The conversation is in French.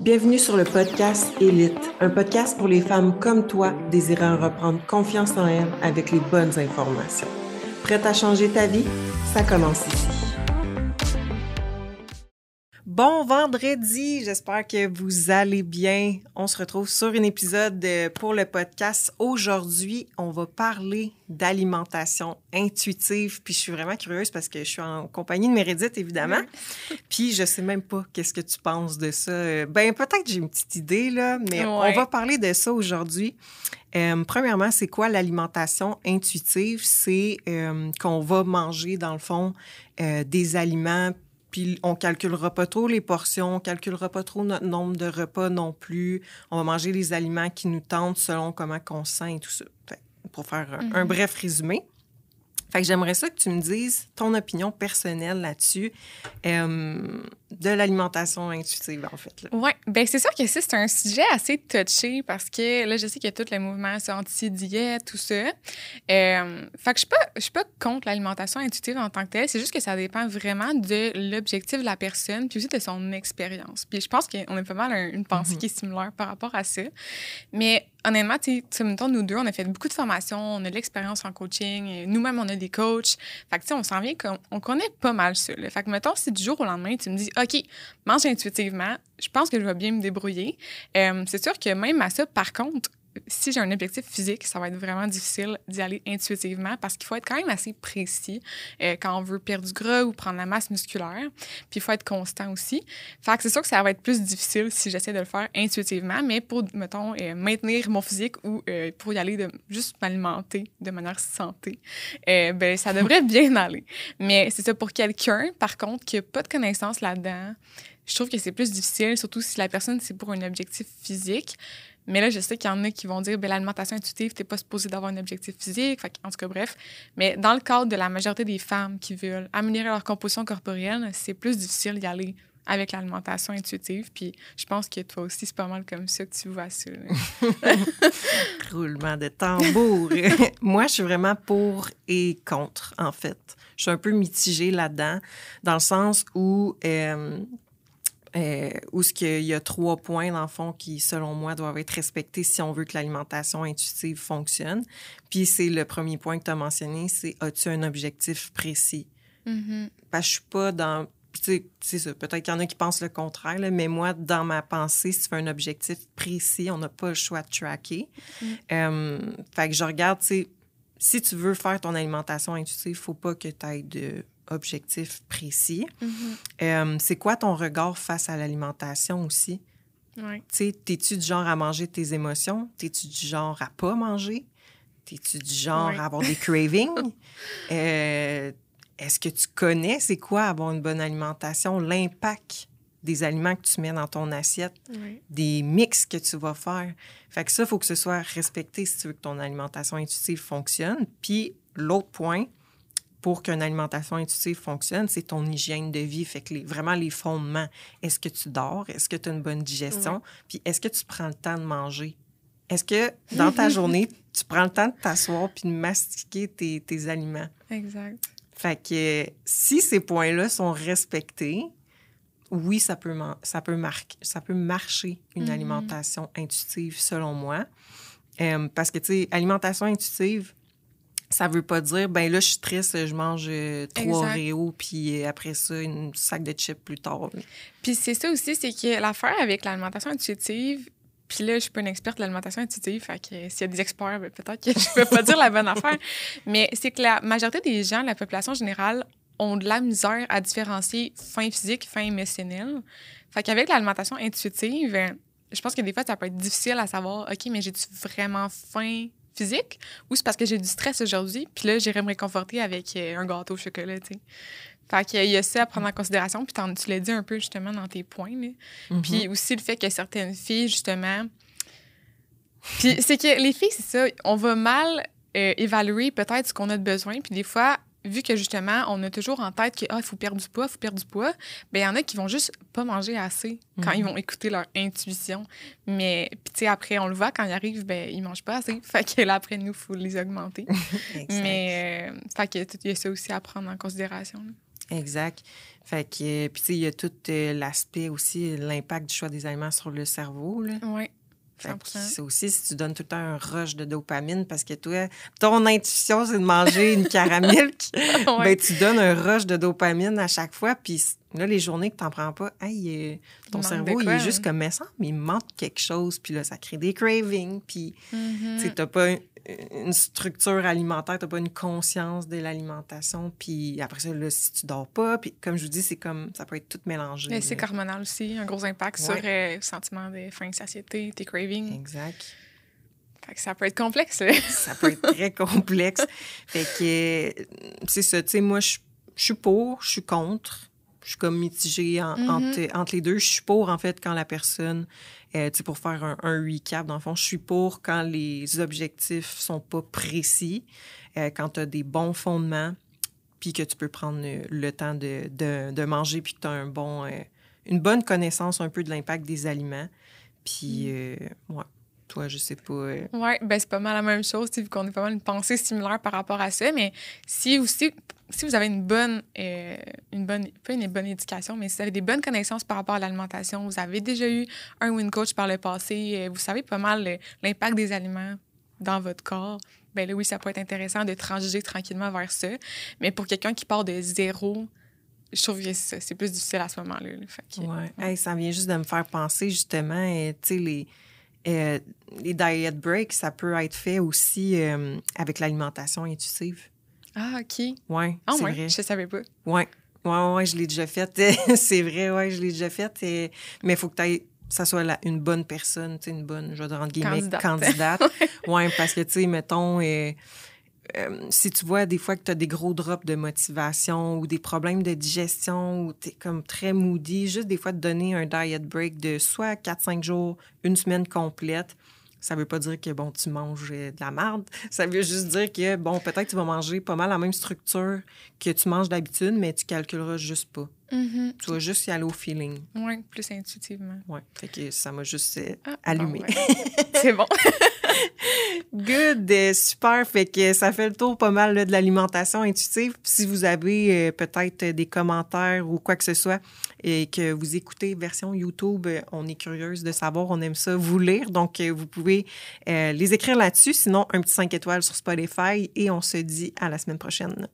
Bienvenue sur le podcast Élite, un podcast pour les femmes comme toi désirant reprendre confiance en elles avec les bonnes informations. Prête à changer ta vie? Ça commence ici. Bon vendredi, j'espère que vous allez bien. On se retrouve sur un épisode pour le podcast. Aujourd'hui, on va parler d'alimentation intuitive. Puis je suis vraiment curieuse parce que je suis en compagnie de Meredith, évidemment. Puis je sais même pas qu'est-ce que tu penses de ça. Ben peut-être j'ai une petite idée, là, mais on va parler de ça aujourd'hui. Euh, premièrement, c'est quoi l'alimentation intuitive? C'est euh, qu'on va manger, dans le fond, euh, des aliments puis on calculera pas trop les portions, on calculera pas trop notre nombre de repas non plus. On va manger les aliments qui nous tentent selon comment on sent et tout ça. pour faire un, mhm. bref résumé. Fait que j'aimerais ça que tu me dises ton opinion personnelle là-dessus euh, de l'alimentation intuitive, en fait. Oui, bien c'est sûr que c'est un sujet assez touché parce que là, je sais qu'il y a tout le mouvement anti-diète, tout ça. Euh, fait que je ne suis pas contre l'alimentation intuitive en tant que telle, c'est juste que ça dépend vraiment de l'objectif de la personne puis aussi de son expérience. Puis je pense qu'on a pas mal une pensée mhm. qui est similaire par rapport à ça. Mais honnêtement, tu sais, nous deux, on a fait beaucoup de formations, on a de l'expérience en coaching, nous-mêmes, on a des coachs. Fait que, tu sais, on s'en vient comme, on connaît pas mal ça. Fait que, mettons, si du jour au lendemain, tu me dis, OK, mange intuitivement, je pense que je vais bien me débrouiller. Euh, c'est sûr que même à ça, par contre, si j'ai un objectif physique, ça va être vraiment difficile d'y aller intuitivement parce qu'il faut être quand même assez précis euh, quand on veut perdre du gras ou prendre la masse musculaire. Puis il faut être constant aussi. Fait que c'est sûr que ça va être plus difficile si j'essaie de le faire intuitivement, mais pour, mettons, euh, maintenir mon physique ou euh, pour y aller de juste m'alimenter de manière santé, ben ça devrait bien aller. Mais c'est ça pour quelqu'un, par contre, qui n'a pas de connaissances là-dedans, je trouve que c'est plus difficile, surtout si la personne, c'est pour un objectif physique. Mais là, je sais qu'il y en a qui vont dire ben, l'alimentation intuitive, tu n'es pas supposé d'avoir un objectif physique. en tout cas, bref. Mais dans le cadre de la majorité des femmes qui veulent améliorer leur composition corporelle, c'est plus difficile d'y aller avec l'alimentation intuitive. Puis je pense que toi aussi, c'est pas mal comme ça que tu vois ça. Roulement de tambour. Moi, je suis vraiment pour et contre, en fait. Je suis un peu mitigée là-dedans, dans le sens où euh, euh, où ce qu'il y a trois points, dans le fond, qui, selon moi, doivent être respectés si on veut que l'alimentation intuitive fonctionne. Puis c'est le premier point que tu as mentionné, c'est as-tu un objectif précis? Mm-hmm. Parce que je suis pas dans... Tu sais, ça. Peut-être qu'il y en a qui pensent le contraire, mais moi, dans ma pensée, si tu fais un objectif précis, on n'a pas le choix de tracker. Mm. Euh, fait que je regarde, si tu veux faire ton alimentation intuitive, il faut pas que tu ailles de objectif précis. Mm-hmm. Euh, c'est quoi ton regard face à l'alimentation aussi? Ouais. T'es-tu du genre à manger tes émotions? T'es-tu du genre à pas manger? T'es-tu du genre à avoir des cravings? Euh, est-ce que tu connais c'est quoi avoir une bonne alimentation, l'impact des aliments que tu mets dans ton assiette, des mix que tu vas faire? Fait que ça, il faut que ce soit respecté si tu veux que ton alimentation intuitive fonctionne. Puis l'autre point, pour qu'une alimentation intuitive fonctionne, c'est ton hygiène de vie. Fait que vraiment les fondements. Est-ce que tu dors? Est-ce que tu as une bonne digestion? Puis est-ce que tu prends le temps de manger? Est-ce que dans ta journée, tu prends le temps de t'asseoir puis de mastiquer tes, tes, aliments? Exact. Fait que si ces points-là sont respectés, oui, ça peut, ça peut, marquer, ça peut marcher une mm-hmm. alimentation intuitive, selon moi. Euh, parce que, tu sais, alimentation intuitive, ça veut pas dire, ben là, je suis triste, je mange euh, trois Réos, puis euh, après ça, une sac de chips plus tard. Puis c'est ça aussi, c'est que l'affaire avec l'alimentation intuitive, puis là, je suis pas une experte de l'alimentation intuitive, fait que s'il y a des experts, ben, peut-être que je peux pas dire la bonne affaire. Mais c'est que la majorité des gens, la population générale, ont de la misère à différencier faim physique, faim émotionnelle. Fait qu'avec l'alimentation intuitive, je pense que des fois, ça peut être difficile à savoir, OK, mais j'ai-tu vraiment faim? Physique ou c'est parce que j'ai du stress aujourd'hui, puis là, j'irais me réconforter avec euh, un gâteau au chocolat, tu sais. Fait qu'il y a ça à prendre en considération, puis tu l'as dit un peu justement dans tes points. Mm-hmm. Puis aussi le fait que certaines filles, justement. Puis c'est que les filles, c'est ça, on va mal euh, évaluer peut-être ce qu'on a de besoin, puis des fois, vu que justement, on a toujours en tête qu'il ah, faut perdre du poids, il faut perdre du poids, bien, il y en a qui vont juste pas manger assez quand ils mhm. vont écouter leur intuition. Mais, puis, tu sais, après, on le voit, quand ils arrivent, ben ils mangent pas assez. Fait que là, après, nous, il faut les augmenter. Mais, euh, fait que, il y a ça aussi à prendre en considération. Exact. Fait que, puis tu sais, il y a tout euh, l'aspect aussi, l'impact du choix des aliments sur le cerveau. Là. Oui. C'est aussi si tu donnes tout le temps un rush de dopamine parce que toi, ton intuition, c'est de manger une caramel, ben, tu donnes un rush de dopamine à chaque fois. Puis là, les journées que tu n'en prends pas, hey, ton cerveau, il est juste comme, mais il manque quelque chose. Puis là, ça crée des cravings. Puis, Mm-hmm. tu n'as pas une structure alimentaire, tu n'as pas une conscience de l'alimentation. Puis après ça, là, si tu dors pas, puis comme je vous dis, c'est comme, ça peut être tout mélangé. Mais c'est hormonal aussi, un gros impact sur Ouais. euh, le sentiment de faim, de satiété, tes cravings. Exact. Fait que ça peut être complexe. là. ça peut être très complexe. Fait que, euh, c'est ça, tu sais, moi, je je suis pour, je suis contre. Je suis comme mitigée en- Mhm. entre, entre les deux. Je suis pour, en fait, quand la personne, euh, tu sais, pour faire un, un recap, dans le fond, je suis pour quand les objectifs sont pas précis, euh, quand tu as des bons fondements, puis que tu peux prendre euh, le temps de, de, de manger, puis que tu as un bon, euh, une bonne connaissance un peu de l'impact des aliments. Puis, euh, ouais, toi, je sais pas. euh, Oui, ben c'est pas mal la même chose, vu qu'on est pas mal une pensée similaire par rapport à ça. Mais si aussi, si vous avez une bonne, euh, une bonne, pas une bonne éducation, mais si vous avez des bonnes connaissances par rapport à l'alimentation, vous avez déjà eu un win coach par le passé, euh, vous savez pas mal l'impact des aliments dans votre corps, ben là, oui, ça peut être intéressant de transiger tranquillement vers ça. Mais pour quelqu'un qui part de zéro, je trouve que c'est plus difficile à ce moment-là. Ouais. Hey, ça vient juste de me faire penser, justement, euh, tu sais, les, euh, les diet breaks, ça peut être fait aussi euh, avec l'alimentation intuitive. Ah, OK. Oui, Ah, c'est ouais, vrai. je savais pas. Oui, ouais, ouais, je l'ai déjà fait. c'est vrai, ouais, je l'ai déjà fait. Et- Mais il faut que t'ailles- ça soit la- une bonne personne, tu une bonne, je vais dire entre guillemets, Candidate. candidate. oui, parce que, tu sais, mettons, euh, si tu vois des fois que tu as des gros drops de motivation ou des problèmes de digestion ou tu es comme très moody, juste des fois de donner un diet break de soit 4-5 jours, une semaine complète, ça veut pas dire que, bon, tu manges euh, de la merde. Ça veut juste dire que, bon, peut-être tu vas manger pas mal la même structure que tu manges d'habitude, mais tu calculeras juste pas. Mhm. Tu vas juste y aller au feeling. Oui, plus intuitivement. Ouais. Fait que ça m'a juste euh, Ah, allumé. bon, ouais. C'est bon. Good, euh, super. Fait que ça fait le tour pas mal là, de l'alimentation intuitive. Si vous avez euh, peut-être des commentaires ou quoi que ce soit et que vous écoutez version YouTube, on est curieuse de savoir, on aime ça vous lire. Donc, vous pouvez euh, les écrire là-dessus. Sinon, un petit 5 étoiles sur Spotify et on se dit à la semaine prochaine.